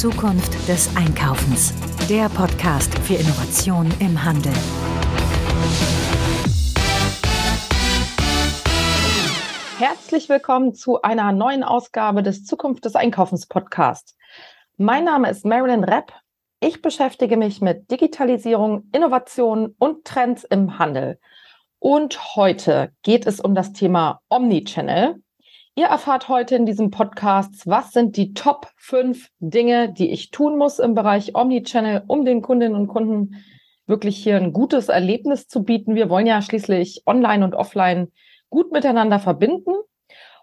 Zukunft des Einkaufens. Der Podcast für Innovation im Handel. Herzlich willkommen zu einer neuen Ausgabe des Zukunft des Einkaufens Podcast. Mein Name ist Marilyn Repp. Ich beschäftige mich mit Digitalisierung, Innovation und Trends im Handel. Und heute geht es um das Thema Omnichannel. Ihr erfahrt heute in diesem Podcast, was sind die Top 5 Dinge, die ich tun muss im Bereich Omnichannel, um den Kundinnen und Kunden wirklich hier ein gutes Erlebnis zu bieten. Wir wollen ja schließlich online und offline gut miteinander verbinden.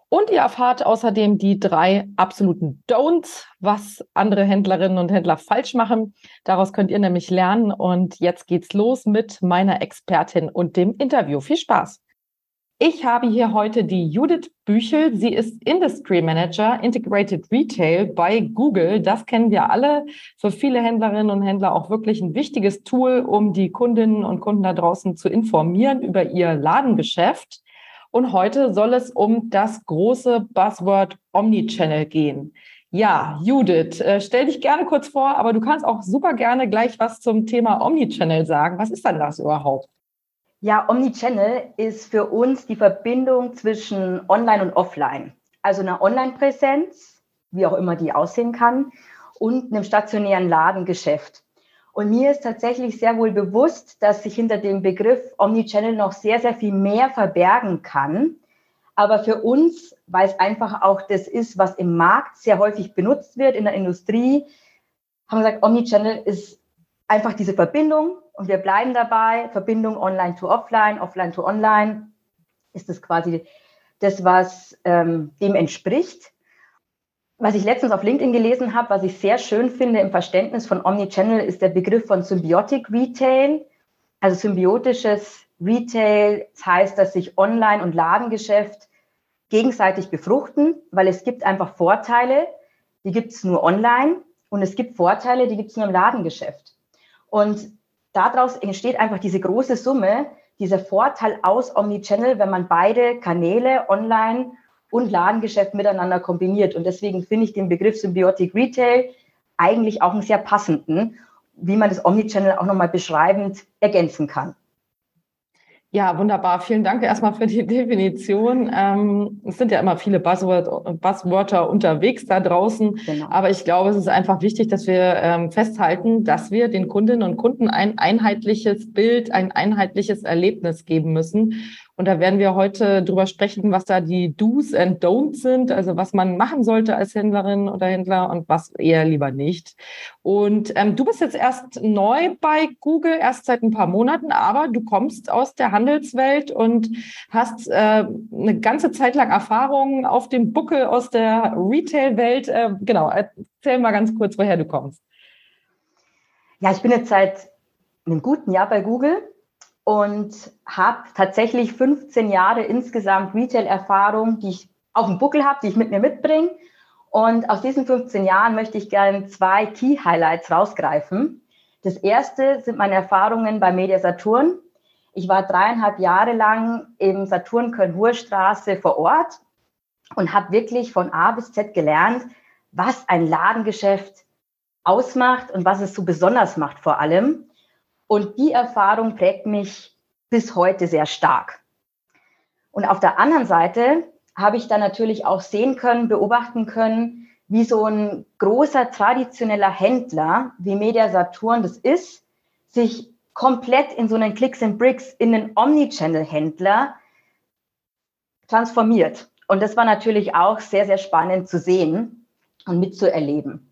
Und ihr erfahrt außerdem die drei absoluten Don'ts, was andere Händlerinnen und Händler falsch machen. Daraus könnt ihr nämlich lernen. Und jetzt geht's los mit meiner Expertin und dem Interview. Viel Spaß! Ich habe hier heute die Judith Büchel. Sie ist Industry Manager Integrated Retail bei Google. Das kennen wir alle. Für viele Händlerinnen und Händler auch wirklich ein wichtiges Tool, um die Kundinnen und Kunden da draußen zu informieren über ihr Ladengeschäft. Und heute soll es um das große Buzzword Omnichannel gehen. Ja, Judith, äh, stell dich gerne kurz vor, aber du kannst auch super gerne gleich was zum Thema Omnichannel sagen. Was ist denn das überhaupt? Ja, Omnichannel ist für uns die Verbindung zwischen Online und Offline. Also einer Online-Präsenz, wie auch immer die aussehen kann, und einem stationären Ladengeschäft. Und mir ist tatsächlich sehr wohl bewusst, dass sich hinter dem Begriff Omnichannel noch sehr, sehr viel mehr verbergen kann. Aber für uns, weil es einfach auch das ist, was im Markt sehr häufig benutzt wird in der Industrie, haben wir gesagt, Omnichannel ist einfach diese Verbindung und wir bleiben dabei, Verbindung online to offline, offline to online, ist das quasi das, was ähm, dem entspricht. Was ich letztens auf LinkedIn gelesen habe, was ich sehr schön finde im Verständnis von Omnichannel, ist der Begriff von Symbiotic Retail. Also symbiotisches Retail das heißt, dass sich Online- und Ladengeschäft gegenseitig befruchten, weil es gibt einfach Vorteile, die gibt es nur online und es gibt Vorteile, die gibt es nur im Ladengeschäft. Und daraus entsteht einfach diese große Summe, dieser Vorteil aus Omnichannel, wenn man beide Kanäle, Online und Ladengeschäft miteinander kombiniert. Und deswegen finde ich den Begriff Symbiotic Retail eigentlich auch einen sehr passenden, wie man das Omnichannel auch nochmal beschreibend ergänzen kann. Ja, wunderbar. Vielen Dank erstmal für die Definition. Ähm, es sind ja immer viele Buzzword, Buzzwörter unterwegs da draußen. Genau. Aber ich glaube, es ist einfach wichtig, dass wir ähm, festhalten, dass wir den Kundinnen und Kunden ein einheitliches Bild, ein einheitliches Erlebnis geben müssen. Und da werden wir heute drüber sprechen, was da die Do's and Don'ts sind, also was man machen sollte als Händlerin oder Händler und was eher lieber nicht. Und ähm, du bist jetzt erst neu bei Google, erst seit ein paar Monaten, aber du kommst aus der Handelswelt und hast äh, eine ganze Zeit lang Erfahrung auf dem Buckel aus der Retail-Welt. Äh, genau, erzähl mal ganz kurz, woher du kommst. Ja, ich bin jetzt seit einem guten Jahr bei Google und habe tatsächlich 15 Jahre insgesamt Retail-Erfahrung, die ich auf dem Buckel habe, die ich mit mir mitbringe. Und aus diesen 15 Jahren möchte ich gerne zwei Key-Highlights rausgreifen. Das erste sind meine Erfahrungen bei Media Saturn. Ich war dreieinhalb Jahre lang im Saturn Köln-Hohe vor Ort und habe wirklich von A bis Z gelernt, was ein Ladengeschäft ausmacht und was es so besonders macht vor allem. Und die Erfahrung prägt mich bis heute sehr stark. Und auf der anderen Seite habe ich dann natürlich auch sehen können, beobachten können, wie so ein großer traditioneller Händler wie Media Saturn das ist, sich komplett in so einen Clicks and Bricks in einen Omnichannel-Händler transformiert. Und das war natürlich auch sehr, sehr spannend zu sehen und mitzuerleben.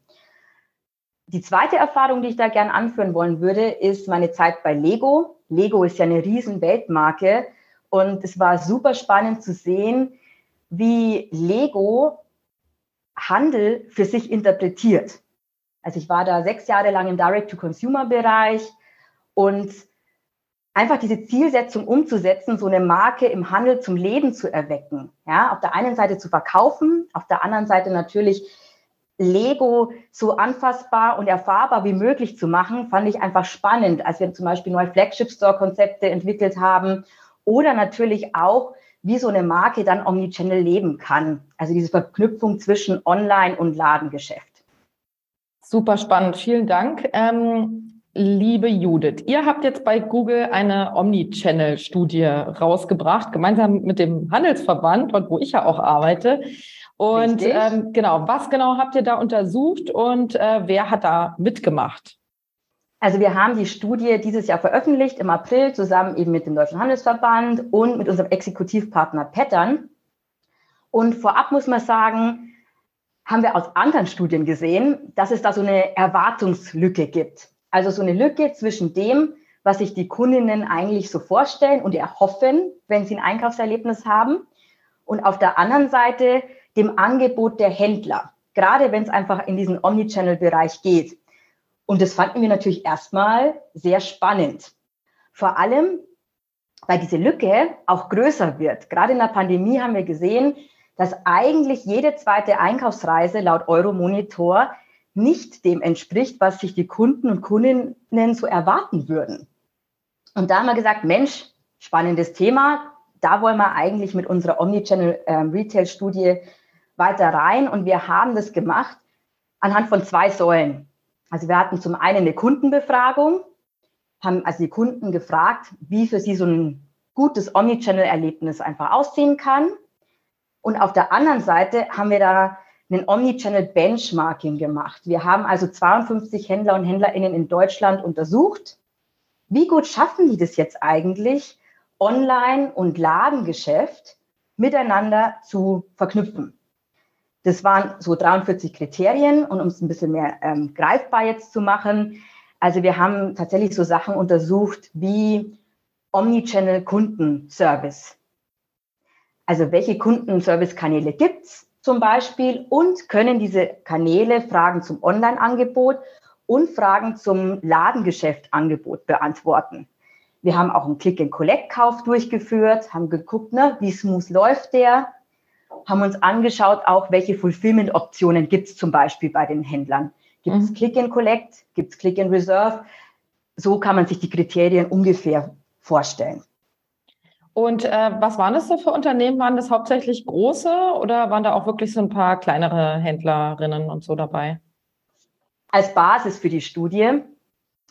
Die zweite Erfahrung, die ich da gern anführen wollen würde, ist meine Zeit bei Lego. Lego ist ja eine riesen Weltmarke und es war super spannend zu sehen, wie Lego Handel für sich interpretiert. Also ich war da sechs Jahre lang im Direct-to-Consumer-Bereich und einfach diese Zielsetzung umzusetzen, so eine Marke im Handel zum Leben zu erwecken. Ja, auf der einen Seite zu verkaufen, auf der anderen Seite natürlich Lego so anfassbar und erfahrbar wie möglich zu machen, fand ich einfach spannend, als wir zum Beispiel neue Flagship-Store-Konzepte entwickelt haben oder natürlich auch, wie so eine Marke dann Omnichannel leben kann. Also diese Verknüpfung zwischen Online- und Ladengeschäft. Super spannend, vielen Dank. Ähm, liebe Judith, ihr habt jetzt bei Google eine Omnichannel-Studie rausgebracht, gemeinsam mit dem Handelsverband, wo ich ja auch arbeite. Und ähm, genau, was genau habt ihr da untersucht und äh, wer hat da mitgemacht? Also wir haben die Studie dieses Jahr veröffentlicht im April zusammen eben mit dem Deutschen Handelsverband und mit unserem Exekutivpartner Pattern. Und vorab muss man sagen, haben wir aus anderen Studien gesehen, dass es da so eine Erwartungslücke gibt. Also so eine Lücke zwischen dem, was sich die Kundinnen eigentlich so vorstellen und erhoffen, wenn sie ein Einkaufserlebnis haben, und auf der anderen Seite dem Angebot der Händler, gerade wenn es einfach in diesen Omnichannel-Bereich geht. Und das fanden wir natürlich erstmal sehr spannend. Vor allem, weil diese Lücke auch größer wird. Gerade in der Pandemie haben wir gesehen, dass eigentlich jede zweite Einkaufsreise laut Euromonitor nicht dem entspricht, was sich die Kunden und Kundinnen so erwarten würden. Und da haben wir gesagt, Mensch, spannendes Thema. Da wollen wir eigentlich mit unserer Omnichannel ähm, Retail Studie weiter rein. Und wir haben das gemacht anhand von zwei Säulen. Also wir hatten zum einen eine Kundenbefragung, haben also die Kunden gefragt, wie für sie so ein gutes Omnichannel-Erlebnis einfach aussehen kann. Und auf der anderen Seite haben wir da einen Omnichannel-Benchmarking gemacht. Wir haben also 52 Händler und Händlerinnen in Deutschland untersucht. Wie gut schaffen die das jetzt eigentlich, Online- und Ladengeschäft miteinander zu verknüpfen? Das waren so 43 Kriterien und um es ein bisschen mehr ähm, greifbar jetzt zu machen. Also wir haben tatsächlich so Sachen untersucht wie Omnichannel Kundenservice. Also welche Kundenservice-Kanäle gibt es zum Beispiel und können diese Kanäle Fragen zum Online-Angebot und Fragen zum Ladengeschäft-Angebot beantworten. Wir haben auch einen Click-and-Collect-Kauf durchgeführt, haben geguckt, ne, wie smooth läuft der, haben uns angeschaut, auch welche Fulfillment-Optionen gibt es zum Beispiel bei den Händlern. Gibt es mhm. Click and Collect? Gibt es Click and Reserve? So kann man sich die Kriterien ungefähr vorstellen. Und äh, was waren das so für Unternehmen? Waren das hauptsächlich große oder waren da auch wirklich so ein paar kleinere Händlerinnen und so dabei? Als Basis für die Studie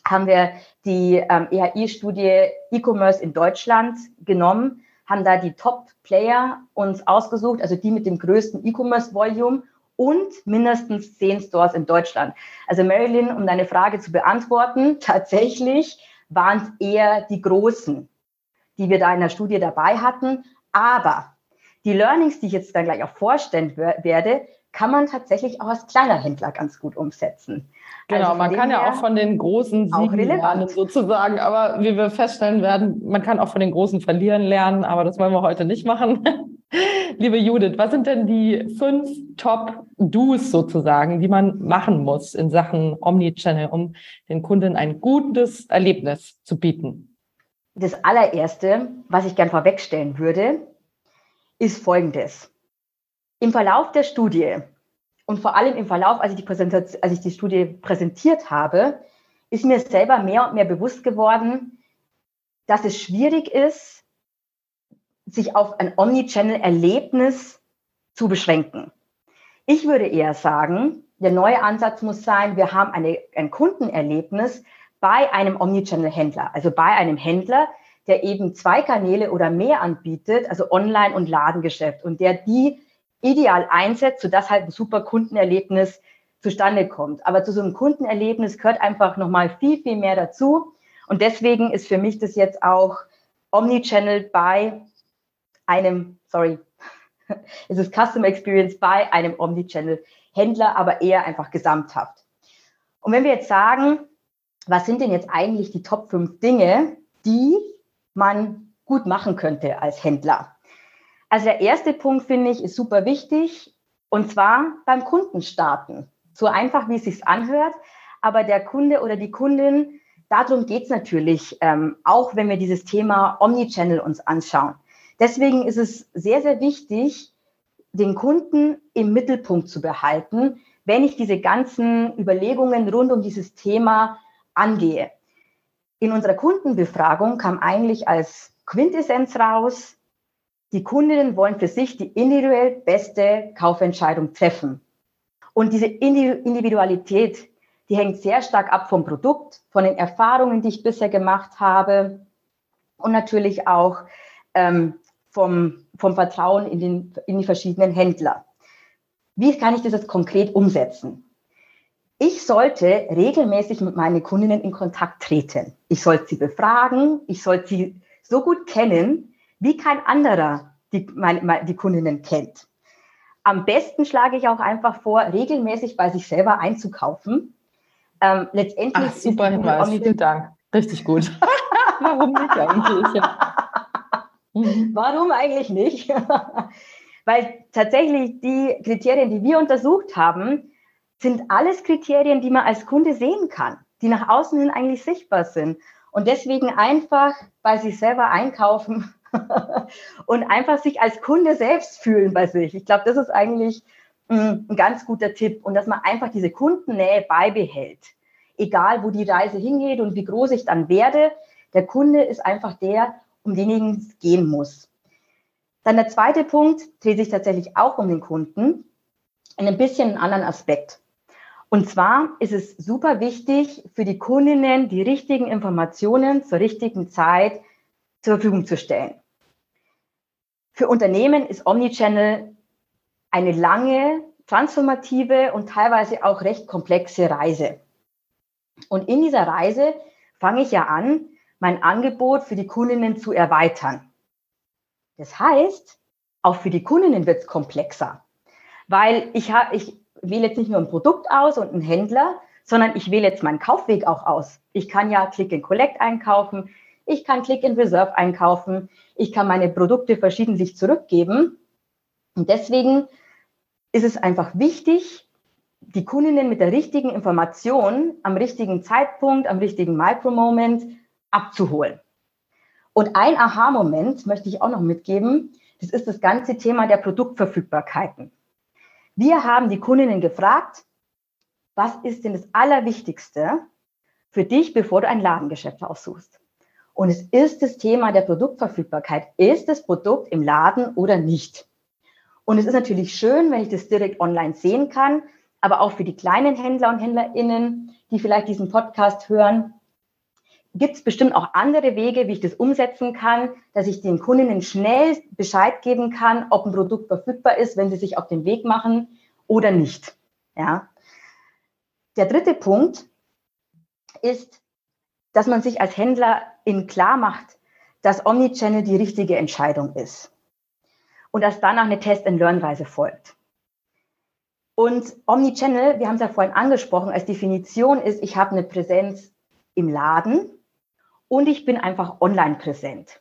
haben wir die ähm, EHI-Studie E-Commerce in Deutschland genommen haben da die Top-Player uns ausgesucht, also die mit dem größten E-Commerce-Volume und mindestens zehn Stores in Deutschland. Also Marilyn, um deine Frage zu beantworten, tatsächlich waren es eher die großen, die wir da in der Studie dabei hatten. Aber die Learnings, die ich jetzt dann gleich auch vorstellen werde, kann man tatsächlich auch als kleiner Händler ganz gut umsetzen. Genau, also man kann ja auch von den großen Siegen lernen sozusagen, aber wie wir feststellen werden, man kann auch von den großen verlieren lernen, aber das wollen wir heute nicht machen. Liebe Judith, was sind denn die fünf Top-Dos sozusagen, die man machen muss in Sachen Omnichannel, um den Kunden ein gutes Erlebnis zu bieten? Das allererste, was ich gern vorwegstellen würde, ist Folgendes. Im Verlauf der Studie und vor allem im Verlauf, als ich als ich die Studie präsentiert habe, ist mir selber mehr und mehr bewusst geworden, dass es schwierig ist, sich auf ein Omnichannel-Erlebnis zu beschränken. Ich würde eher sagen, der neue Ansatz muss sein, wir haben eine, ein Kundenerlebnis bei einem Omnichannel-Händler, also bei einem Händler, der eben zwei Kanäle oder mehr anbietet, also Online- und Ladengeschäft und der die ideal einsetzt, sodass halt ein super Kundenerlebnis zustande kommt. Aber zu so einem Kundenerlebnis gehört einfach nochmal viel, viel mehr dazu. Und deswegen ist für mich das jetzt auch Omnichannel bei einem, sorry, es ist Customer Experience bei einem Omnichannel Händler, aber eher einfach gesamthaft. Und wenn wir jetzt sagen, was sind denn jetzt eigentlich die Top 5 Dinge, die man gut machen könnte als Händler? Also der erste Punkt finde ich ist super wichtig und zwar beim Kunden starten. So einfach, wie es sich anhört, aber der Kunde oder die Kundin, darum geht es natürlich, ähm, auch wenn wir dieses Thema Omnichannel uns anschauen. Deswegen ist es sehr, sehr wichtig, den Kunden im Mittelpunkt zu behalten, wenn ich diese ganzen Überlegungen rund um dieses Thema angehe. In unserer Kundenbefragung kam eigentlich als Quintessenz raus, die Kundinnen wollen für sich die individuell beste Kaufentscheidung treffen. Und diese Individualität, die hängt sehr stark ab vom Produkt, von den Erfahrungen, die ich bisher gemacht habe und natürlich auch ähm, vom, vom Vertrauen in, den, in die verschiedenen Händler. Wie kann ich das jetzt konkret umsetzen? Ich sollte regelmäßig mit meinen Kundinnen in Kontakt treten. Ich sollte sie befragen, ich sollte sie so gut kennen, wie kein anderer die, meine, die Kundinnen kennt. Am besten schlage ich auch einfach vor, regelmäßig bei sich selber einzukaufen. Ähm, letztendlich Ach, super Hinweis, vielen Dank. Richtig gut. Warum nicht eigentlich? Ja. Warum eigentlich nicht? Weil tatsächlich die Kriterien, die wir untersucht haben, sind alles Kriterien, die man als Kunde sehen kann, die nach außen hin eigentlich sichtbar sind. Und deswegen einfach bei sich selber einkaufen und einfach sich als Kunde selbst fühlen bei sich. Ich glaube, das ist eigentlich mm, ein ganz guter Tipp und dass man einfach diese Kundennähe beibehält. Egal, wo die Reise hingeht und wie groß ich dann werde, der Kunde ist einfach der, um denjenigen es gehen muss. Dann der zweite Punkt dreht sich tatsächlich auch um den Kunden in ein bisschen anderen Aspekt. Und zwar ist es super wichtig für die Kundinnen, die richtigen Informationen zur richtigen Zeit zur Verfügung zu stellen. Für Unternehmen ist Omnichannel eine lange, transformative und teilweise auch recht komplexe Reise. Und in dieser Reise fange ich ja an, mein Angebot für die Kundinnen zu erweitern. Das heißt, auch für die Kundinnen wird es komplexer, weil ich, ich wähle jetzt nicht nur ein Produkt aus und einen Händler, sondern ich wähle jetzt meinen Kaufweg auch aus. Ich kann ja Click and Collect einkaufen, ich kann Click and Reserve einkaufen, ich kann meine Produkte verschiedentlich zurückgeben. Und deswegen ist es einfach wichtig, die Kundinnen mit der richtigen Information am richtigen Zeitpunkt, am richtigen Micromoment abzuholen. Und ein Aha-Moment möchte ich auch noch mitgeben. Das ist das ganze Thema der Produktverfügbarkeiten. Wir haben die Kundinnen gefragt, was ist denn das Allerwichtigste für dich, bevor du ein Ladengeschäft aussuchst? Und es ist das Thema der Produktverfügbarkeit. Ist das Produkt im Laden oder nicht? Und es ist natürlich schön, wenn ich das direkt online sehen kann, aber auch für die kleinen Händler und Händlerinnen, die vielleicht diesen Podcast hören, gibt es bestimmt auch andere Wege, wie ich das umsetzen kann, dass ich den Kundinnen schnell Bescheid geben kann, ob ein Produkt verfügbar ist, wenn sie sich auf den Weg machen oder nicht. Ja. Der dritte Punkt ist, dass man sich als Händler in klar macht, dass Omnichannel die richtige Entscheidung ist und dass danach eine Test-and-Learn-Reise folgt. Und Omnichannel, wir haben es ja vorhin angesprochen, als Definition ist, ich habe eine Präsenz im Laden und ich bin einfach online präsent.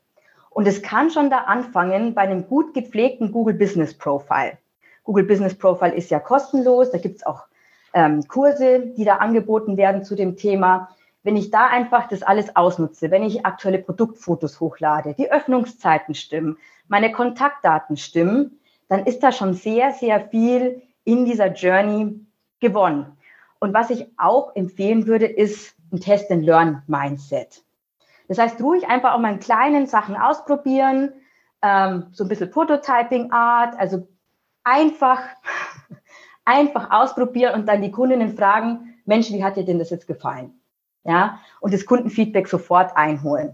Und es kann schon da anfangen bei einem gut gepflegten Google Business Profile. Google Business Profile ist ja kostenlos, da gibt es auch ähm, Kurse, die da angeboten werden zu dem Thema wenn ich da einfach das alles ausnutze, wenn ich aktuelle Produktfotos hochlade, die Öffnungszeiten stimmen, meine Kontaktdaten stimmen, dann ist da schon sehr, sehr viel in dieser Journey gewonnen. Und was ich auch empfehlen würde, ist ein Test-and-Learn-Mindset. Das heißt, ruhig einfach auch mal in kleinen Sachen ausprobieren, ähm, so ein bisschen Prototyping-Art, also einfach, einfach ausprobieren und dann die Kundinnen fragen, Mensch, wie hat dir denn das jetzt gefallen? Ja, und das Kundenfeedback sofort einholen.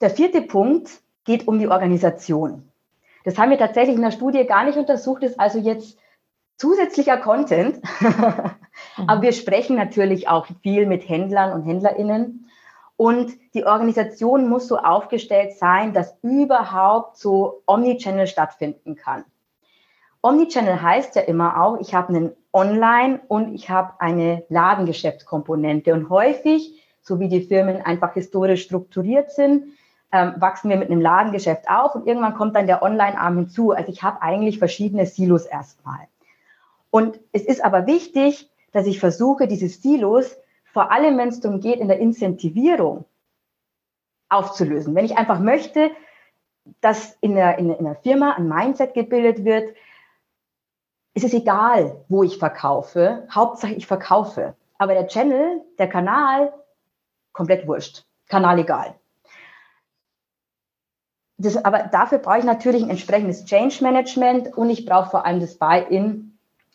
Der vierte Punkt geht um die Organisation. Das haben wir tatsächlich in der Studie gar nicht untersucht, ist also jetzt zusätzlicher Content. Aber wir sprechen natürlich auch viel mit Händlern und Händlerinnen. Und die Organisation muss so aufgestellt sein, dass überhaupt so Omnichannel stattfinden kann. Omnichannel heißt ja immer auch, ich habe einen Online und ich habe eine Ladengeschäftskomponente. Und häufig, so wie die Firmen einfach historisch strukturiert sind, ähm, wachsen wir mit einem Ladengeschäft auf und irgendwann kommt dann der Online-Arm hinzu. Also ich habe eigentlich verschiedene Silos erstmal. Und es ist aber wichtig, dass ich versuche, diese Silos, vor allem wenn es darum geht, in der Incentivierung aufzulösen. Wenn ich einfach möchte, dass in der, in, in der Firma ein Mindset gebildet wird, es ist egal, wo ich verkaufe. Hauptsache, ich verkaufe. Aber der Channel, der Kanal, komplett wurscht. Kanal egal. Das, aber dafür brauche ich natürlich ein entsprechendes Change Management und ich brauche vor allem das Buy-in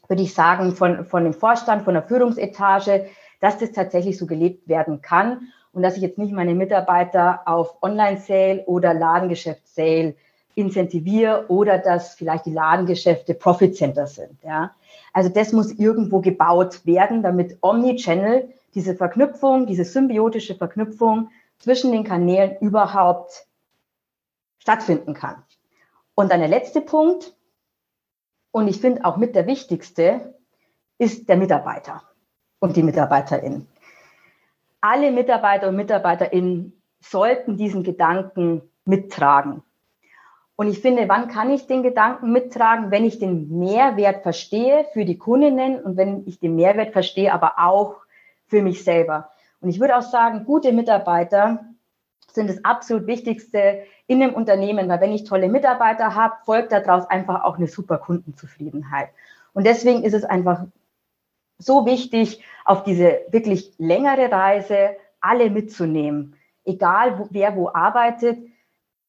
würde ich sagen, von, von dem Vorstand, von der Führungsetage, dass das tatsächlich so gelebt werden kann und dass ich jetzt nicht meine Mitarbeiter auf Online-Sale oder Ladengeschäft-Sale incentiviere oder dass vielleicht die Ladengeschäfte Profit Center sind. Ja. Also das muss irgendwo gebaut werden, damit Omnichannel diese Verknüpfung, diese symbiotische Verknüpfung zwischen den Kanälen überhaupt stattfinden kann. Und dann der letzte Punkt, und ich finde auch mit der wichtigste, ist der Mitarbeiter und die Mitarbeiterin. Alle Mitarbeiter und Mitarbeiterinnen sollten diesen Gedanken mittragen. Und ich finde, wann kann ich den Gedanken mittragen, wenn ich den Mehrwert verstehe für die Kundinnen und wenn ich den Mehrwert verstehe, aber auch für mich selber. Und ich würde auch sagen, gute Mitarbeiter sind das absolut Wichtigste in einem Unternehmen, weil wenn ich tolle Mitarbeiter habe, folgt daraus einfach auch eine super Kundenzufriedenheit. Und deswegen ist es einfach so wichtig, auf diese wirklich längere Reise alle mitzunehmen. Egal, wer wo arbeitet,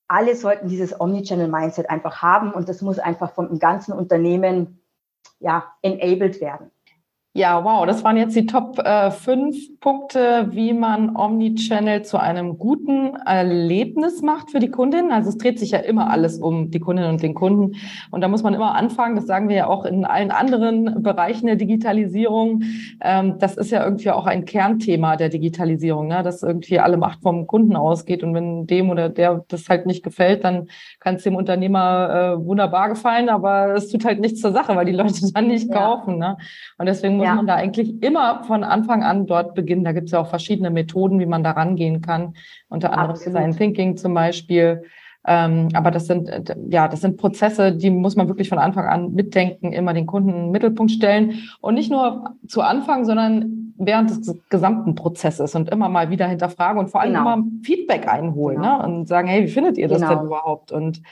alle sollten dieses Omnichannel-Mindset einfach haben und das muss einfach vom ganzen Unternehmen ja, enabled werden. Ja, wow, das waren jetzt die Top 5 äh, Punkte, wie man Omnichannel zu einem guten Erlebnis macht für die Kundin. Also es dreht sich ja immer alles um die Kundin und den Kunden. Und da muss man immer anfangen, das sagen wir ja auch in allen anderen Bereichen der Digitalisierung. Ähm, das ist ja irgendwie auch ein Kernthema der Digitalisierung, ne? dass irgendwie alle Macht vom Kunden ausgeht. Und wenn dem oder der das halt nicht gefällt, dann kann es dem Unternehmer äh, wunderbar gefallen, aber es tut halt nichts zur Sache, weil die Leute dann nicht ja. kaufen. Ne? Und deswegen muss ja. man da eigentlich immer von Anfang an dort beginnen. Da gibt es ja auch verschiedene Methoden, wie man da rangehen kann. Unter anderem Absolut. Design Thinking zum Beispiel. Ähm, aber das sind, ja, das sind Prozesse, die muss man wirklich von Anfang an mitdenken, immer den Kunden in den Mittelpunkt stellen und nicht nur zu Anfang, sondern während des gesamten Prozesses und immer mal wieder hinterfragen und vor allem genau. immer Feedback einholen genau. ne? und sagen, hey, wie findet ihr das genau. denn überhaupt? Und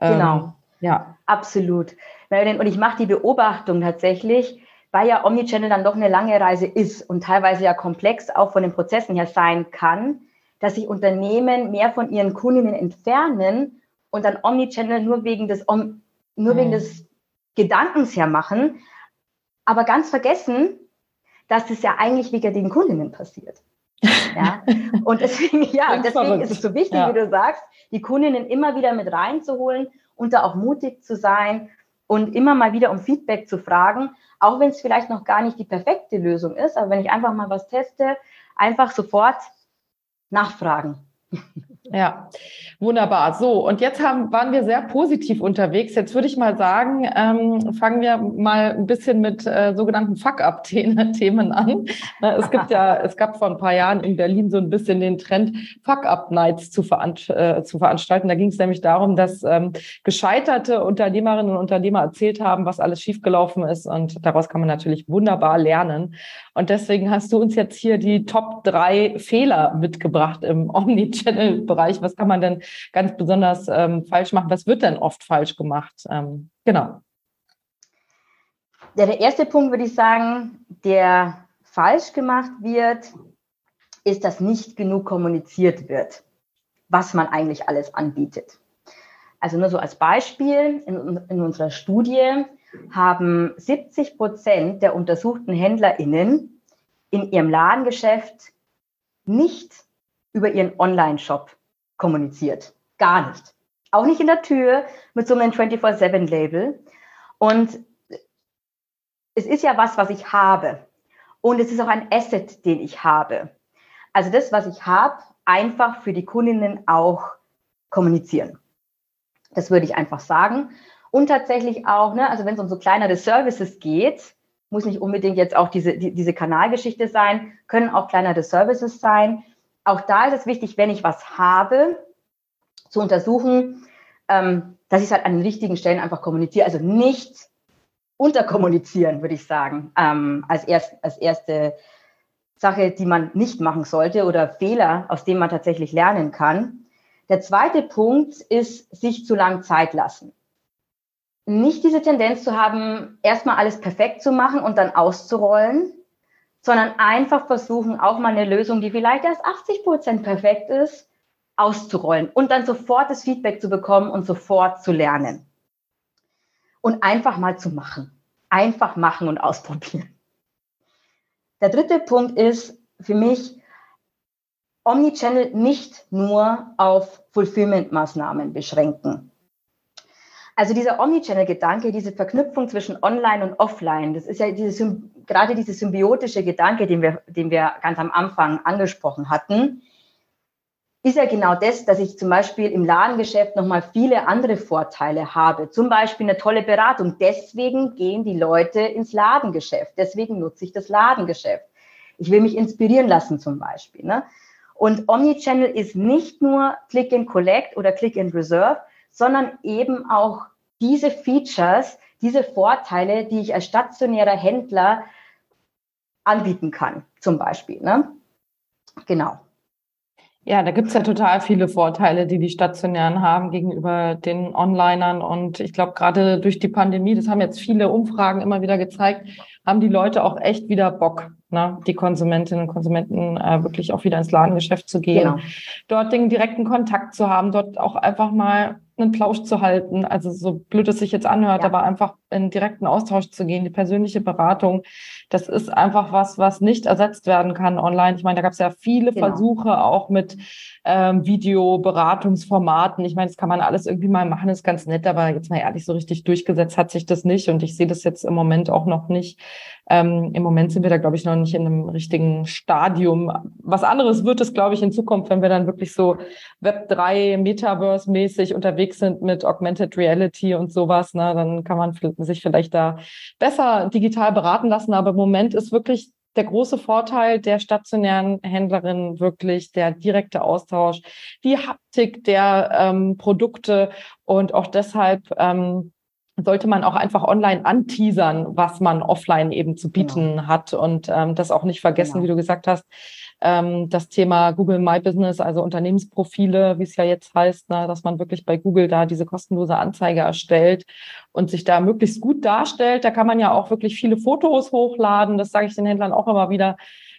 ähm, genau, ja, absolut. Und ich mache die Beobachtung tatsächlich, weil ja Omnichannel dann doch eine lange Reise ist und teilweise ja komplex auch von den Prozessen her sein kann, dass sich Unternehmen mehr von ihren Kundinnen entfernen und dann Omnichannel nur wegen des, nur wegen mhm. des Gedankens her machen, aber ganz vergessen, dass das ja eigentlich wegen den Kundinnen passiert. Ja, und deswegen, ja, deswegen ist es so wichtig, ja. wie du sagst, die Kundinnen immer wieder mit reinzuholen und da auch mutig zu sein und immer mal wieder um Feedback zu fragen, auch wenn es vielleicht noch gar nicht die perfekte Lösung ist, aber wenn ich einfach mal was teste, einfach sofort nachfragen. Ja, wunderbar. So, und jetzt haben, waren wir sehr positiv unterwegs. Jetzt würde ich mal sagen, ähm, fangen wir mal ein bisschen mit äh, sogenannten Fuck-Up-Themen an. Es gibt ja, es gab vor ein paar Jahren in Berlin so ein bisschen den Trend, Fuck-Up-Nights zu, veranst äh, zu veranstalten. Da ging es nämlich darum, dass ähm, gescheiterte Unternehmerinnen und Unternehmer erzählt haben, was alles schiefgelaufen ist. Und daraus kann man natürlich wunderbar lernen. Und deswegen hast du uns jetzt hier die Top drei Fehler mitgebracht im Omnichannel-Bereich. Was kann man denn ganz besonders ähm, falsch machen? Was wird denn oft falsch gemacht? Ähm, genau. Ja, der erste Punkt würde ich sagen, der falsch gemacht wird, ist, dass nicht genug kommuniziert wird, was man eigentlich alles anbietet. Also nur so als Beispiel, in, in unserer Studie haben 70 Prozent der untersuchten HändlerInnen in ihrem Ladengeschäft nicht über ihren Online-Shop kommuniziert. Gar nicht. Auch nicht in der Tür mit so einem 24-7-Label. Und es ist ja was, was ich habe. Und es ist auch ein Asset, den ich habe. Also das, was ich habe, einfach für die Kundinnen auch kommunizieren. Das würde ich einfach sagen. Und tatsächlich auch, ne, also wenn es um so kleinere Services geht, muss nicht unbedingt jetzt auch diese, die, diese Kanalgeschichte sein, können auch kleinere Services sein. Auch da ist es wichtig, wenn ich was habe, zu untersuchen, ähm, dass ich es halt an den richtigen Stellen einfach kommuniziere. Also nicht unterkommunizieren, würde ich sagen, ähm, als, erst, als erste Sache, die man nicht machen sollte oder Fehler, aus denen man tatsächlich lernen kann. Der zweite Punkt ist, sich zu lang Zeit lassen nicht diese Tendenz zu haben, erstmal alles perfekt zu machen und dann auszurollen, sondern einfach versuchen, auch mal eine Lösung, die vielleicht erst 80 Prozent perfekt ist, auszurollen und dann sofort das Feedback zu bekommen und sofort zu lernen. Und einfach mal zu machen. einfach machen und ausprobieren. Der dritte Punkt ist für mich, Omnichannel nicht nur auf Fulfillment-Maßnahmen beschränken. Also dieser Omnichannel-Gedanke, diese Verknüpfung zwischen Online und Offline, das ist ja diese, gerade dieser symbiotische Gedanke, den wir, den wir ganz am Anfang angesprochen hatten, ist ja genau das, dass ich zum Beispiel im Ladengeschäft nochmal viele andere Vorteile habe. Zum Beispiel eine tolle Beratung. Deswegen gehen die Leute ins Ladengeschäft. Deswegen nutze ich das Ladengeschäft. Ich will mich inspirieren lassen zum Beispiel. Ne? Und Omnichannel ist nicht nur Click and Collect oder Click and Reserve, sondern eben auch diese Features, diese Vorteile, die ich als stationärer Händler anbieten kann, zum Beispiel. Ne? Genau. Ja, da gibt's ja total viele Vorteile, die die Stationären haben gegenüber den Onlinern. Und ich glaube, gerade durch die Pandemie, das haben jetzt viele Umfragen immer wieder gezeigt, haben die Leute auch echt wieder Bock, ne, die Konsumentinnen und Konsumenten äh, wirklich auch wieder ins Ladengeschäft zu gehen, genau. dort den direkten Kontakt zu haben, dort auch einfach mal einen Plausch zu halten. Also so blöd es sich jetzt anhört, ja. aber einfach in direkten Austausch zu gehen, die persönliche Beratung, das ist einfach was, was nicht ersetzt werden kann online. Ich meine, da gab es ja viele genau. Versuche auch mit ähm, Videoberatungsformaten. Ich meine, das kann man alles irgendwie mal machen, ist ganz nett, aber jetzt mal ehrlich, so richtig durchgesetzt hat sich das nicht und ich sehe das jetzt im Moment auch noch nicht. Ähm, Im Moment sind wir da, glaube ich, noch nicht in einem richtigen Stadium. Was anderes wird es, glaube ich, in Zukunft, wenn wir dann wirklich so Web 3, Metaverse-mäßig unterwegs sind mit Augmented Reality und sowas. Ne? Dann kann man sich vielleicht da besser digital beraten lassen. Aber im Moment ist wirklich der große Vorteil der stationären Händlerin wirklich der direkte Austausch, die Haptik der ähm, Produkte und auch deshalb ähm, sollte man auch einfach online anteasern, was man offline eben zu bieten genau. hat und ähm, das auch nicht vergessen, genau. wie du gesagt hast. Ähm, das Thema Google My Business, also Unternehmensprofile, wie es ja jetzt heißt, ne, dass man wirklich bei Google da diese kostenlose Anzeige erstellt und sich da möglichst gut darstellt. Da kann man ja auch wirklich viele Fotos hochladen. Das sage ich den Händlern auch immer wieder.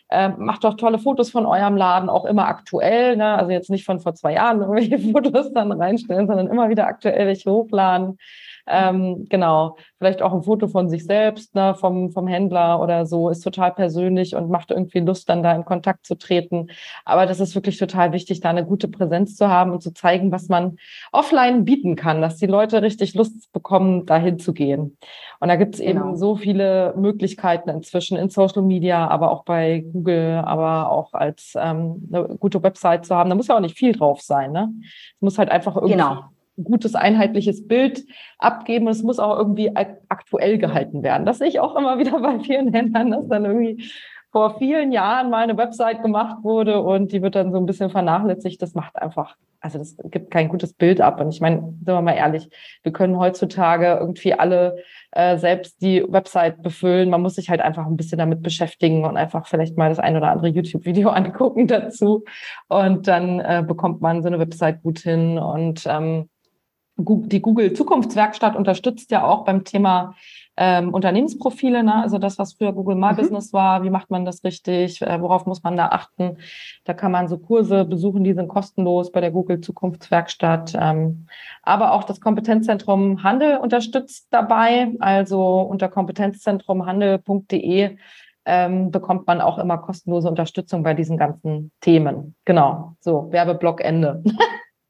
Äh, macht doch tolle Fotos von eurem Laden, auch immer aktuell. Ne? Also jetzt nicht von vor zwei Jahren irgendwelche Fotos dann reinstellen, sondern immer wieder aktuell welche hochladen. Ähm, genau, vielleicht auch ein Foto von sich selbst, ne, vom, vom Händler oder so, ist total persönlich und macht irgendwie Lust, dann da in Kontakt zu treten. Aber das ist wirklich total wichtig, da eine gute Präsenz zu haben und zu zeigen, was man offline bieten kann, dass die Leute richtig Lust bekommen, dahin zu gehen. Und da gibt es genau. eben so viele Möglichkeiten inzwischen in Social Media, aber auch bei Google, aber auch als ähm, eine gute Website zu haben. Da muss ja auch nicht viel drauf sein. Ne? Es muss halt einfach irgendwie genau gutes, einheitliches Bild abgeben. Es muss auch irgendwie aktuell gehalten werden. Das sehe ich auch immer wieder bei vielen Händlern, dass dann irgendwie vor vielen Jahren mal eine Website gemacht wurde und die wird dann so ein bisschen vernachlässigt. Das macht einfach, also das gibt kein gutes Bild ab. Und ich meine, sind wir mal ehrlich, wir können heutzutage irgendwie alle äh, selbst die Website befüllen. Man muss sich halt einfach ein bisschen damit beschäftigen und einfach vielleicht mal das ein oder andere YouTube-Video angucken dazu. Und dann äh, bekommt man so eine Website gut hin. Und ähm, die Google Zukunftswerkstatt unterstützt ja auch beim Thema ähm, Unternehmensprofile, ne? also das, was früher Google My mhm. Business war, wie macht man das richtig, äh, worauf muss man da achten. Da kann man so Kurse besuchen, die sind kostenlos bei der Google Zukunftswerkstatt. Ähm, aber auch das Kompetenzzentrum Handel unterstützt dabei, also unter kompetenzzentrumhandel.de ähm, bekommt man auch immer kostenlose Unterstützung bei diesen ganzen Themen. Genau, so Werbeblock Ende.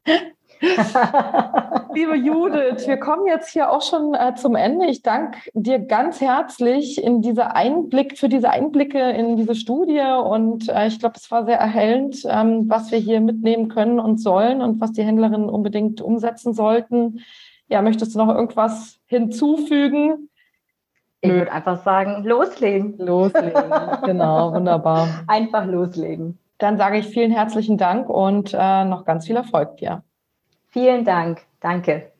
Liebe Judith, wir kommen jetzt hier auch schon äh, zum Ende. Ich danke dir ganz herzlich in diese Einblick, für diese Einblicke in diese Studie und äh, ich glaube, es war sehr erhellend, ähm, was wir hier mitnehmen können und sollen und was die Händlerinnen unbedingt umsetzen sollten. Ja, möchtest du noch irgendwas hinzufügen? Ich würde einfach sagen, loslegen. Loslegen, genau, wunderbar. Einfach loslegen. Dann sage ich vielen herzlichen Dank und äh, noch ganz viel Erfolg dir. Vielen Dank. Danke.